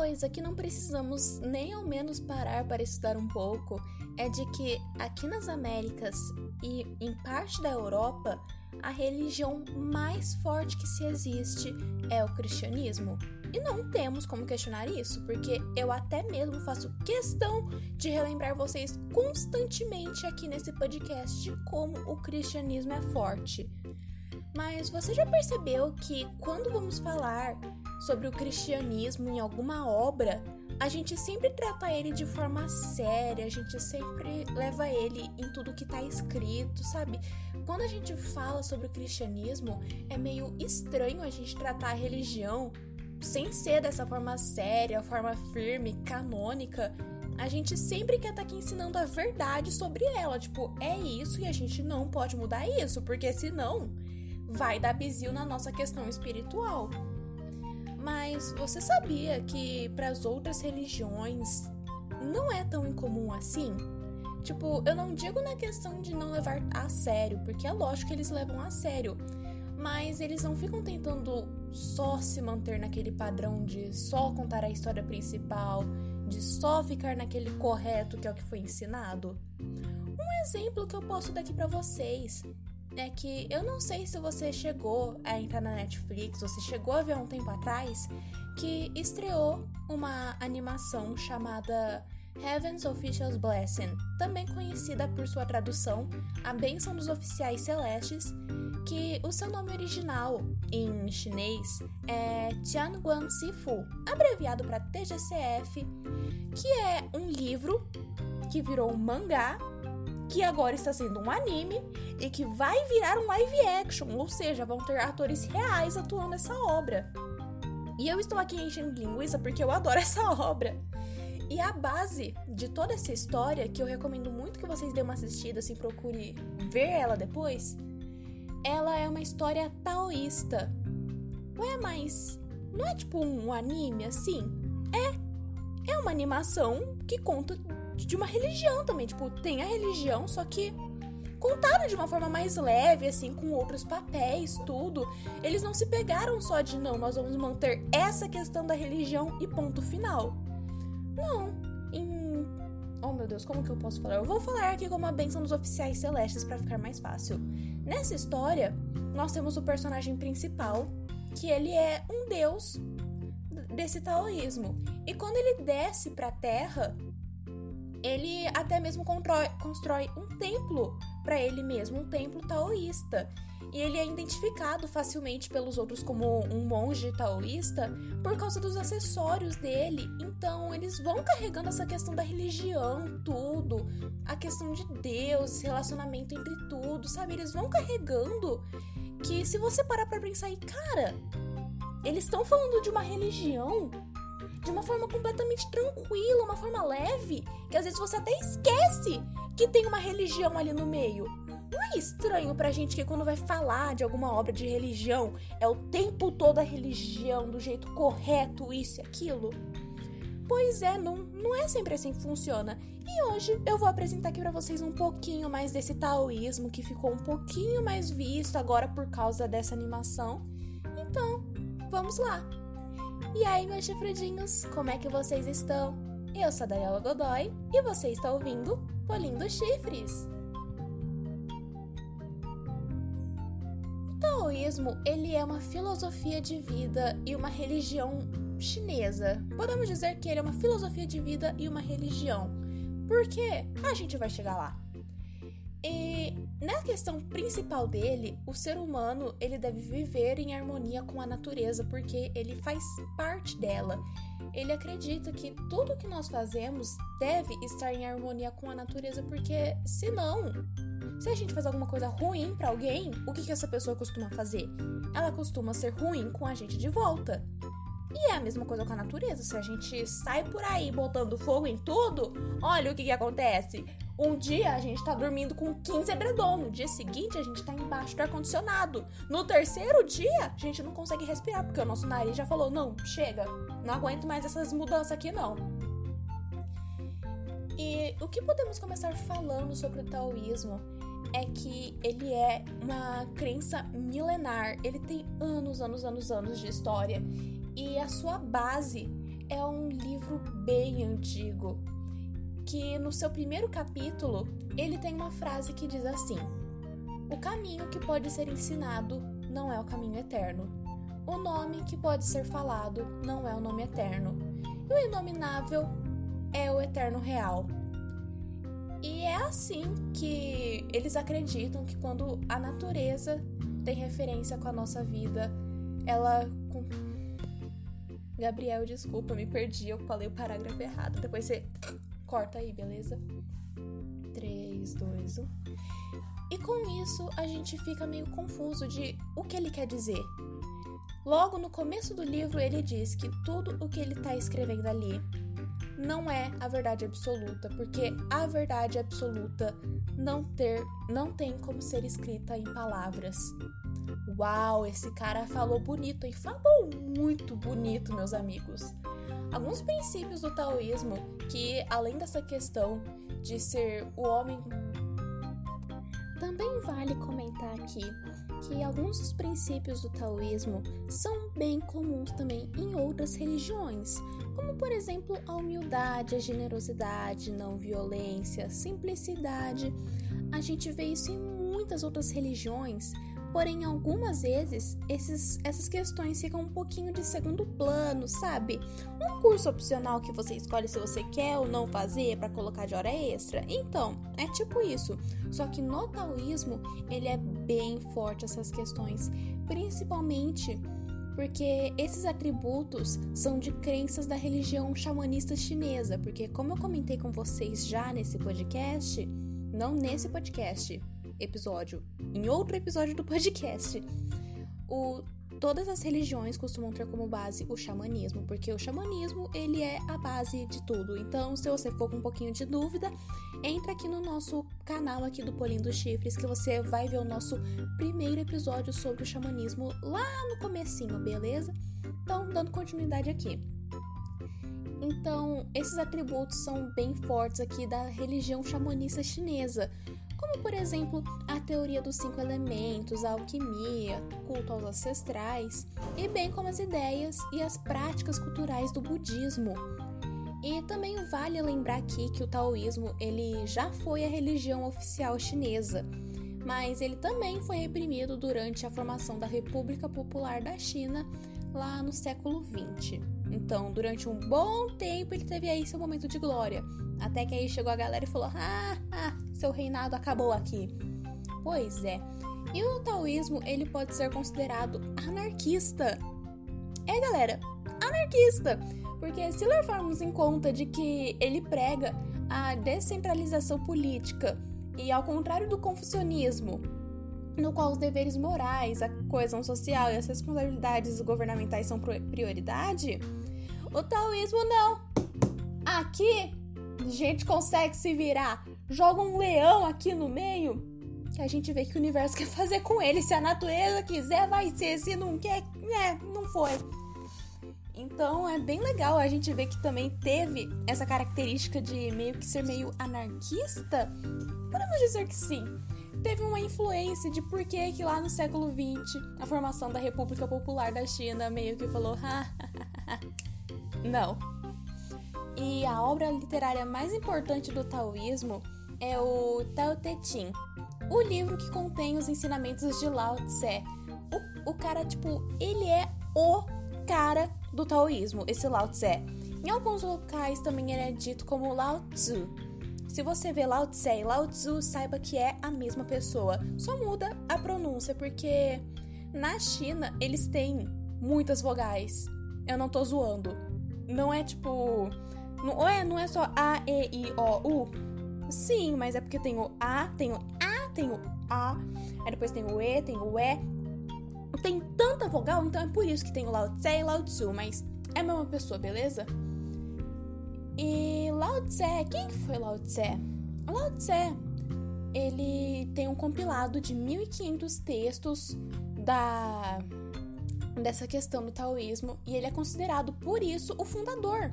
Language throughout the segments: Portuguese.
coisa que não precisamos nem ao menos parar para estudar um pouco é de que aqui nas Américas e em parte da Europa, a religião mais forte que se existe é o cristianismo. E não temos como questionar isso, porque eu até mesmo faço questão de relembrar vocês constantemente aqui nesse podcast de como o cristianismo é forte. Mas você já percebeu que quando vamos falar sobre o cristianismo em alguma obra, a gente sempre trata ele de forma séria, a gente sempre leva ele em tudo que está escrito, sabe? Quando a gente fala sobre o cristianismo, é meio estranho a gente tratar a religião sem ser dessa forma séria, forma firme, canônica. A gente sempre quer estar tá aqui ensinando a verdade sobre ela. Tipo, é isso e a gente não pode mudar isso, porque senão vai dar bizil na nossa questão espiritual. Mas você sabia que para as outras religiões não é tão incomum assim? Tipo, eu não digo na questão de não levar a sério, porque é lógico que eles levam a sério, mas eles não ficam tentando só se manter naquele padrão de só contar a história principal, de só ficar naquele correto que é o que foi ensinado. Um exemplo que eu posso dar aqui para vocês é que eu não sei se você chegou a entrar na Netflix, você chegou a ver há um tempo atrás, que estreou uma animação chamada Heaven's Official's Blessing, também conhecida por sua tradução A Bênção dos Oficiais Celestes, que o seu nome original em chinês é Tianguan Sifu, abreviado para TGCF, que é um livro que virou um mangá que agora está sendo um anime e que vai virar um live action, ou seja, vão ter atores reais atuando nessa obra. E eu estou aqui enchendo linguiça porque eu adoro essa obra. E a base de toda essa história, que eu recomendo muito que vocês dêem uma assistida, assim, procure ver ela depois, ela é uma história taoísta. Ué, mas não é tipo um anime assim? É. É uma animação que conta de uma religião também. Tipo, tem a religião, só que contada de uma forma mais leve, assim, com outros papéis, tudo. Eles não se pegaram só de não, nós vamos manter essa questão da religião e ponto final. Não. Em. Oh meu Deus, como que eu posso falar? Eu vou falar aqui como a benção dos oficiais celestes para ficar mais fácil. Nessa história, nós temos o personagem principal, que ele é um deus desse taoísmo. E quando ele desce para a Terra, ele até mesmo constrói, um templo para ele mesmo, um templo taoísta. E ele é identificado facilmente pelos outros como um monge taoísta por causa dos acessórios dele. Então, eles vão carregando essa questão da religião, tudo, a questão de Deus, relacionamento entre tudo, sabe? Eles vão carregando que se você parar para pensar aí, cara, eles estão falando de uma religião de uma forma completamente tranquila, uma forma leve, que às vezes você até esquece que tem uma religião ali no meio. Não é estranho pra gente que quando vai falar de alguma obra de religião é o tempo todo a religião, do jeito correto, isso e aquilo? Pois é, não, não é sempre assim que funciona. E hoje eu vou apresentar aqui para vocês um pouquinho mais desse taoísmo que ficou um pouquinho mais visto agora por causa dessa animação. Então, vamos lá! E aí, meus chifrudinhos, como é que vocês estão? Eu sou a Daniela Godoy e você está ouvindo Polindo Chifres. O taoísmo, ele é uma filosofia de vida e uma religião chinesa. Podemos dizer que ele é uma filosofia de vida e uma religião. Por quê? A gente vai chegar lá. Na questão principal dele, o ser humano ele deve viver em harmonia com a natureza porque ele faz parte dela. Ele acredita que tudo que nós fazemos deve estar em harmonia com a natureza porque senão, se a gente faz alguma coisa ruim para alguém, o que, que essa pessoa costuma fazer? Ela costuma ser ruim com a gente de volta. E é a mesma coisa com a natureza. Se a gente sai por aí botando fogo em tudo, olha o que, que acontece. Um dia a gente tá dormindo com 15 edredom, no dia seguinte a gente tá embaixo do ar-condicionado. No terceiro dia, a gente não consegue respirar, porque o nosso nariz já falou: não, chega, não aguento mais essas mudanças aqui não. E o que podemos começar falando sobre o taoísmo é que ele é uma crença milenar. Ele tem anos, anos, anos, anos de história e a sua base é um livro bem antigo, que no seu primeiro capítulo ele tem uma frase que diz assim: O caminho que pode ser ensinado não é o caminho eterno. O nome que pode ser falado não é o nome eterno. E o inominável é o eterno real. E é assim que eles acreditam que quando a natureza tem referência com a nossa vida, ela. Gabriel, desculpa, me perdi, eu falei o parágrafo errado. Depois você corta aí, beleza? 3, 2, 1. E com isso a gente fica meio confuso de o que ele quer dizer. Logo no começo do livro, ele diz que tudo o que ele está escrevendo ali não é a verdade absoluta, porque a verdade absoluta não ter, não tem como ser escrita em palavras. Uau, esse cara falou bonito e falou muito bonito, meus amigos. Alguns princípios do taoísmo que, além dessa questão de ser o homem também vale comentar aqui que alguns dos princípios do taoísmo são bem comuns também em outras religiões, como por exemplo a humildade, a generosidade, não violência, simplicidade. A gente vê isso em muitas outras religiões, Porém, algumas vezes esses, essas questões ficam um pouquinho de segundo plano, sabe? Um curso opcional que você escolhe se você quer ou não fazer para colocar de hora extra. Então, é tipo isso. Só que no taoísmo, ele é bem forte essas questões, principalmente porque esses atributos são de crenças da religião xamanista chinesa, porque como eu comentei com vocês já nesse podcast, não nesse podcast, episódio, em outro episódio do podcast, o, todas as religiões costumam ter como base o xamanismo, porque o xamanismo ele é a base de tudo. Então, se você for com um pouquinho de dúvida, entra aqui no nosso canal aqui do Polim dos Chifres que você vai ver o nosso primeiro episódio sobre o xamanismo lá no comecinho, beleza? Então, dando continuidade aqui. Então, esses atributos são bem fortes aqui da religião xamanista chinesa, como por exemplo a teoria dos cinco elementos, a alquimia, culto aos ancestrais, e bem como as ideias e as práticas culturais do budismo. E também vale lembrar aqui que o taoísmo ele já foi a religião oficial chinesa, mas ele também foi reprimido durante a formação da República Popular da China lá no século XX. Então, durante um bom tempo, ele teve aí seu momento de glória. Até que aí chegou a galera e falou: ah, ah, seu reinado acabou aqui. Pois é. E o taoísmo, ele pode ser considerado anarquista. É, galera, anarquista. Porque se levarmos em conta de que ele prega a descentralização política e ao contrário do confucionismo, no qual os deveres morais, a coesão social e as responsabilidades governamentais são prioridade, o taoísmo não. Aqui, a gente consegue se virar. Joga um leão aqui no meio, que a gente vê que o universo quer fazer com ele. Se a natureza quiser, vai ser. Se não quer, né, não foi. Então é bem legal a gente ver que também teve essa característica de meio que ser meio anarquista. Podemos dizer que sim teve uma influência de por que que lá no século XX a formação da República Popular da China meio que falou não. E a obra literária mais importante do taoísmo é o Tao Te Ching, o livro que contém os ensinamentos de Lao Tse. O, o cara, tipo, ele é o cara do taoísmo, esse Lao Tse. Em alguns locais também ele é dito como Lao Tzu, se você vê Lao Tse e Lao Tzu, saiba que é a mesma pessoa. Só muda a pronúncia, porque na China eles têm muitas vogais. Eu não tô zoando. Não é tipo. Não é, não é só A, E, I, O, U. Sim, mas é porque tem o A, tem o A, tem o A. Aí depois tem o E, tem o E. Tem tanta vogal, então é por isso que tem o Lao Tse e Lao Tzu, mas é a mesma pessoa, beleza? E Lao Tse, quem foi Lao Tse? Lao Tse, ele tem um compilado de 1500 textos da dessa questão do taoísmo e ele é considerado por isso o fundador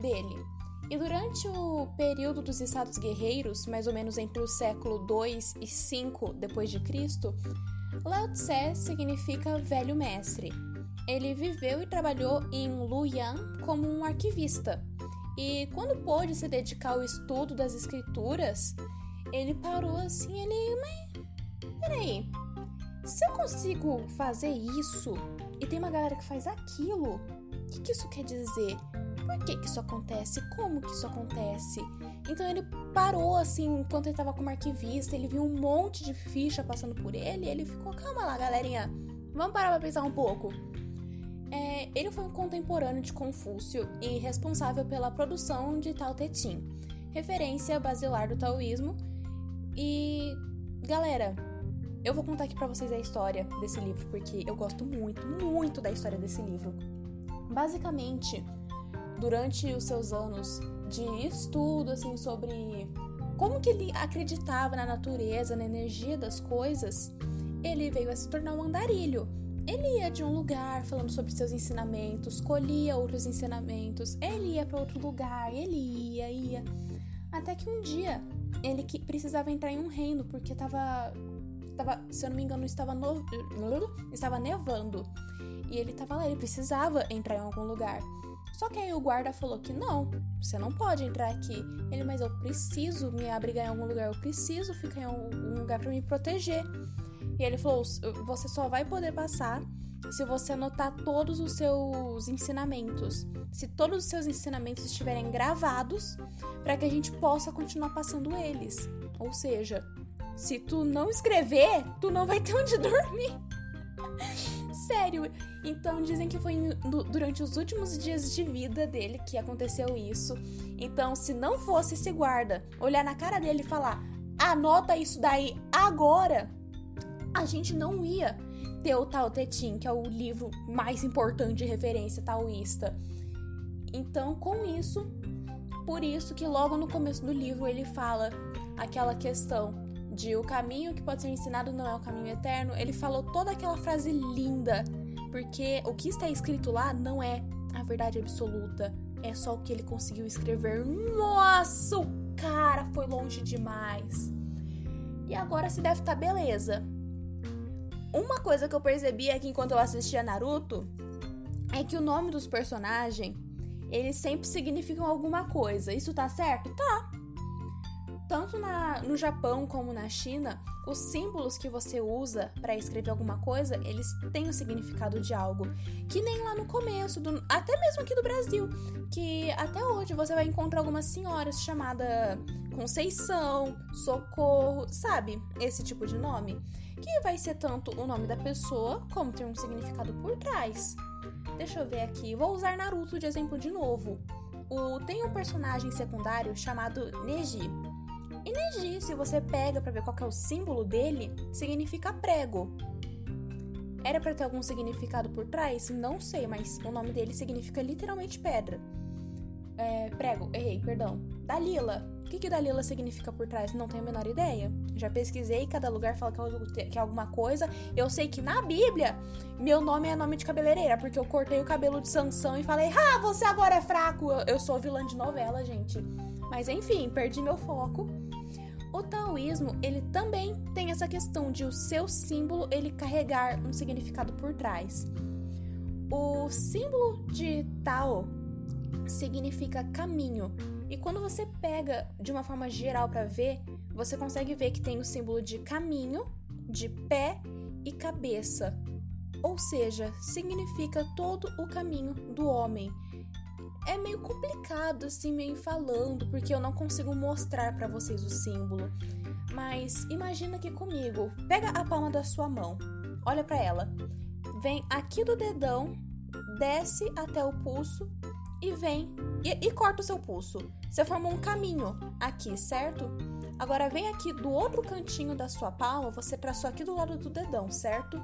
dele. E durante o período dos estados guerreiros, mais ou menos entre o século 2 e 5 depois de Cristo, Lao Tse significa velho mestre. ele viveu e trabalhou em Luoyang como um arquivista. E quando pôde se dedicar ao estudo das escrituras, ele parou assim, ele, mas peraí, se eu consigo fazer isso e tem uma galera que faz aquilo, o que, que isso quer dizer? Por que, que isso acontece? Como que isso acontece? Então ele parou assim, enquanto ele tava como arquivista, ele viu um monte de ficha passando por ele, e ele ficou, calma lá, galerinha, vamos parar pra pensar um pouco. É, ele foi um contemporâneo de Confúcio e responsável pela produção de Tao Te Ching, referência basilar do taoísmo. E, galera, eu vou contar aqui para vocês a história desse livro, porque eu gosto muito, muito da história desse livro. Basicamente, durante os seus anos de estudo, assim, sobre como que ele acreditava na natureza, na energia das coisas, ele veio a se tornar um andarilho. Ele ia de um lugar falando sobre seus ensinamentos, colhia outros ensinamentos, ele ia para outro lugar, ele ia, ia. Até que um dia ele que precisava entrar em um reino porque tava, tava se eu não me engano, estava, no, estava nevando. E ele tava lá, ele precisava entrar em algum lugar. Só que aí o guarda falou que não, você não pode entrar aqui. Ele, mas eu preciso me abrigar em algum lugar, eu preciso ficar em algum lugar para me proteger. E ele falou: você só vai poder passar se você anotar todos os seus ensinamentos. Se todos os seus ensinamentos estiverem gravados, para que a gente possa continuar passando eles. Ou seja, se tu não escrever, tu não vai ter onde dormir. Sério. Então dizem que foi durante os últimos dias de vida dele que aconteceu isso. Então, se não fosse esse guarda olhar na cara dele e falar: "Anota isso daí agora", a gente não ia ter o Tao Te Ching, que é o livro mais importante de referência taoísta. Então, com isso, por isso que logo no começo do livro ele fala aquela questão de o caminho que pode ser ensinado não é o caminho eterno. Ele falou toda aquela frase linda, porque o que está escrito lá não é a verdade absoluta, é só o que ele conseguiu escrever. Nossa, o cara foi longe demais. E agora se deve estar tá beleza. Uma coisa que eu percebi aqui enquanto eu assistia Naruto é que o nome dos personagens, eles sempre significam alguma coisa. Isso tá certo? Tá. Tanto na, no Japão como na China, os símbolos que você usa para escrever alguma coisa, eles têm o significado de algo. Que nem lá no começo, do, até mesmo aqui do Brasil, que até hoje você vai encontrar algumas senhoras chamada Conceição, Socorro, sabe? Esse tipo de nome que vai ser tanto o nome da pessoa como ter um significado por trás. Deixa eu ver aqui, vou usar Naruto de exemplo de novo. O, tem um personagem secundário chamado Neji. E Neji, se você pega para ver qual é o símbolo dele, significa prego. Era para ter algum significado por trás? Não sei, mas o nome dele significa literalmente pedra. É, prego, errei, perdão. Dalila. O que, que Dalila significa por trás? Não tenho a menor ideia. Já pesquisei, cada lugar fala que é alguma coisa. Eu sei que na Bíblia, meu nome é nome de cabeleireira, porque eu cortei o cabelo de Sansão e falei, ah, você agora é fraco. Eu, eu sou vilã de novela, gente. Mas enfim, perdi meu foco. O taoísmo, ele também tem essa questão de o seu símbolo ele carregar um significado por trás. O símbolo de Tao significa caminho. E quando você pega de uma forma geral para ver, você consegue ver que tem o símbolo de caminho, de pé e cabeça. Ou seja, significa todo o caminho do homem. É meio complicado assim, meio falando, porque eu não consigo mostrar para vocês o símbolo. Mas imagina aqui comigo. Pega a palma da sua mão. Olha para ela. Vem aqui do dedão, desce até o pulso e vem e, e, corta o seu pulso. Você formou um caminho aqui, certo? Agora vem aqui do outro cantinho da sua palma, você traçou aqui do lado do dedão, certo?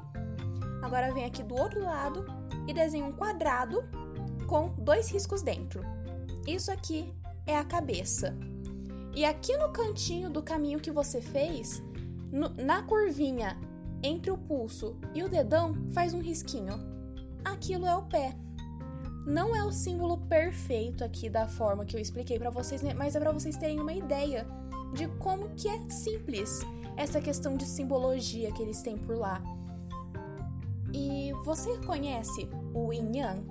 Agora vem aqui do outro lado e desenha um quadrado com dois riscos dentro. Isso aqui é a cabeça. E aqui no cantinho do caminho que você fez, no, na curvinha entre o pulso e o dedão, faz um risquinho. Aquilo é o pé. Não é o símbolo perfeito aqui da forma que eu expliquei para vocês, né? mas é para vocês terem uma ideia de como que é simples essa questão de simbologia que eles têm por lá. E você conhece o Yin Yang?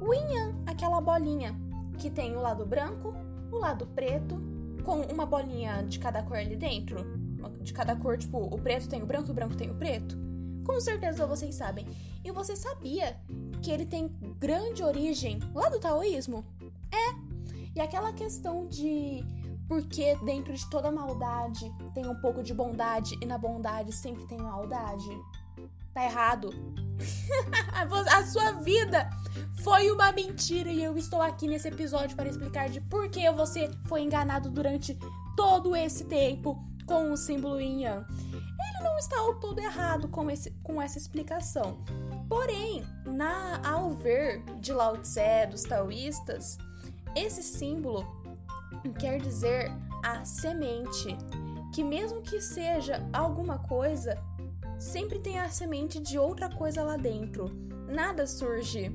O Yin Yang, aquela bolinha que tem o lado branco, o lado preto, com uma bolinha de cada cor ali dentro. De cada cor, tipo, o preto tem o branco o branco tem o preto. Com certeza vocês sabem. E você sabia que ele tem grande origem lá do taoísmo? É. E aquela questão de porque dentro de toda maldade tem um pouco de bondade e na bondade sempre tem maldade. Tá errado. a sua vida foi uma mentira e eu estou aqui nesse episódio para explicar de por que você foi enganado durante todo esse tempo com o símbolo Yin Yang. Ele não está ao todo errado com, esse, com essa explicação. Porém, na, ao ver de Lao Tse dos taoístas, esse símbolo quer dizer a semente, que mesmo que seja alguma coisa, sempre tem a semente de outra coisa lá dentro. Nada surge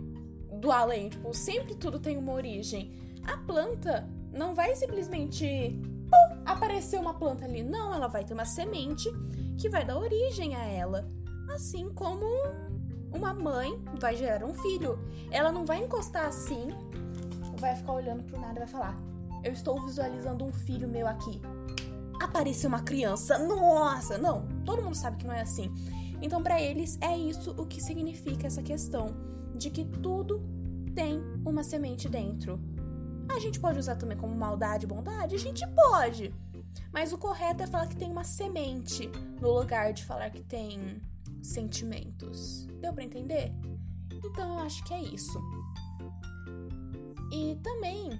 do além, tipo, sempre tudo tem uma origem. A planta não vai simplesmente pum, aparecer uma planta ali, não, ela vai ter uma semente que vai dar origem a ela. Assim como uma mãe vai gerar um filho. Ela não vai encostar assim, vai ficar olhando pro nada e vai falar: Eu estou visualizando um filho meu aqui. Apareceu uma criança, nossa! Não, todo mundo sabe que não é assim. Então, para eles, é isso o que significa essa questão de que tudo tem uma semente dentro. A gente pode usar também como maldade bondade? A gente pode. Mas o correto é falar que tem uma semente no lugar de falar que tem sentimentos. Deu para entender? Então eu acho que é isso. E também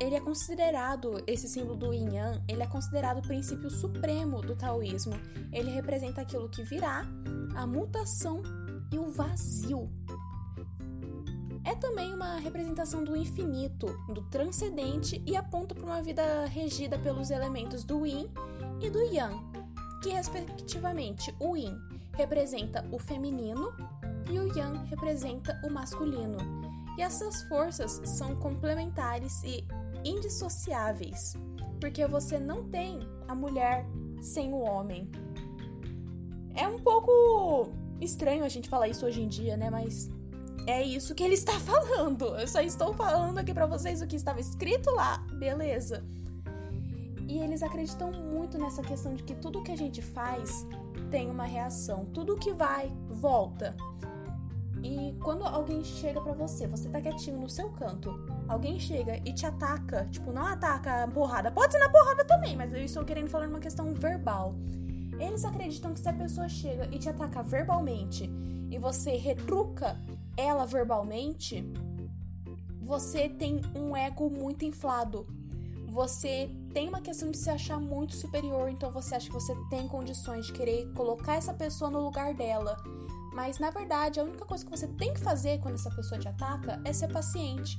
ele é considerado esse símbolo do Yin Yang, ele é considerado o princípio supremo do taoísmo. Ele representa aquilo que virá, a mutação e o vazio. É também uma representação do infinito, do transcendente e aponta para uma vida regida pelos elementos do Yin e do Yang, que respectivamente o Yin representa o feminino e o Yang representa o masculino. E essas forças são complementares e indissociáveis, porque você não tem a mulher sem o homem. É um pouco estranho a gente falar isso hoje em dia, né? Mas é isso que ele está falando. Eu só estou falando aqui para vocês o que estava escrito lá, beleza? E eles acreditam muito nessa questão de que tudo que a gente faz tem uma reação, tudo que vai volta. E quando alguém chega para você, você tá quietinho no seu canto, alguém chega e te ataca, tipo, não ataca a porrada, pode ser na porrada também, mas eu estou querendo falar uma questão verbal. Eles acreditam que se a pessoa chega e te ataca verbalmente e você retruca ela verbalmente, você tem um ego muito inflado. Você tem uma questão de se achar muito superior, então você acha que você tem condições de querer colocar essa pessoa no lugar dela. Mas na verdade, a única coisa que você tem que fazer quando essa pessoa te ataca é ser paciente.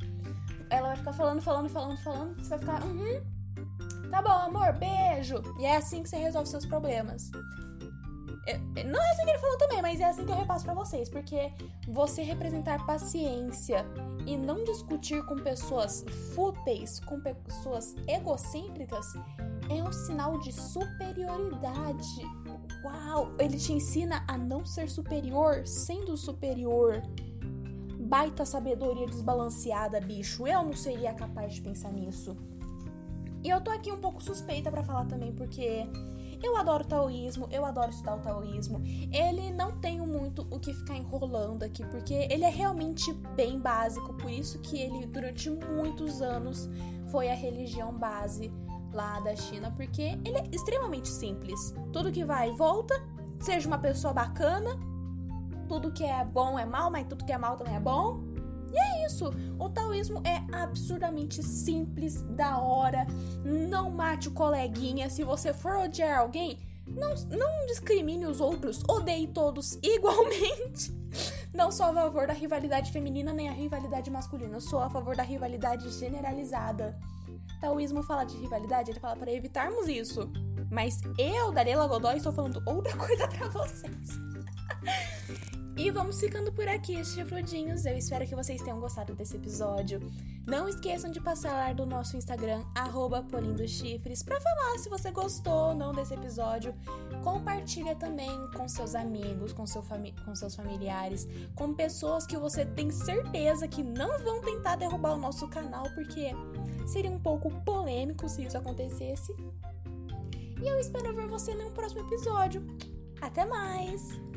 Ela vai ficar falando, falando, falando, falando, você vai ficar, uhum, tá bom, amor, beijo. E é assim que você resolve seus problemas. Não é assim que ele falou também, mas é assim que eu repasso para vocês, porque você representar paciência e não discutir com pessoas fúteis, com pessoas egocêntricas, é um sinal de superioridade. Uau! Ele te ensina a não ser superior sendo superior. Baita sabedoria desbalanceada, bicho. Eu não seria capaz de pensar nisso. E eu tô aqui um pouco suspeita para falar também, porque eu adoro taoísmo, eu adoro estudar o taoísmo. Ele não tem muito o que ficar enrolando aqui, porque ele é realmente bem básico, por isso que ele durante muitos anos foi a religião base lá da China, porque ele é extremamente simples. Tudo que vai e volta, seja uma pessoa bacana, tudo que é bom é mal, mas tudo que é mal também é bom. E é isso. O taoísmo é absurdamente simples, da hora. Não mate o coleguinha. Se você for odiar alguém, não, não discrimine os outros. Odeie todos igualmente. Não sou a favor da rivalidade feminina nem a rivalidade masculina. Sou a favor da rivalidade generalizada taoísmo fala de rivalidade, ele fala para evitarmos isso. Mas eu, Darela Godoy, estou falando outra coisa para vocês. E vamos ficando por aqui, chifrudinhos. Eu espero que vocês tenham gostado desse episódio. Não esqueçam de passar do nosso Instagram, arroba Polindo Chifres, pra falar se você gostou ou não desse episódio. Compartilha também com seus amigos, com, seu com seus familiares, com pessoas que você tem certeza que não vão tentar derrubar o nosso canal, porque seria um pouco polêmico se isso acontecesse. E eu espero ver você no próximo episódio. Até mais!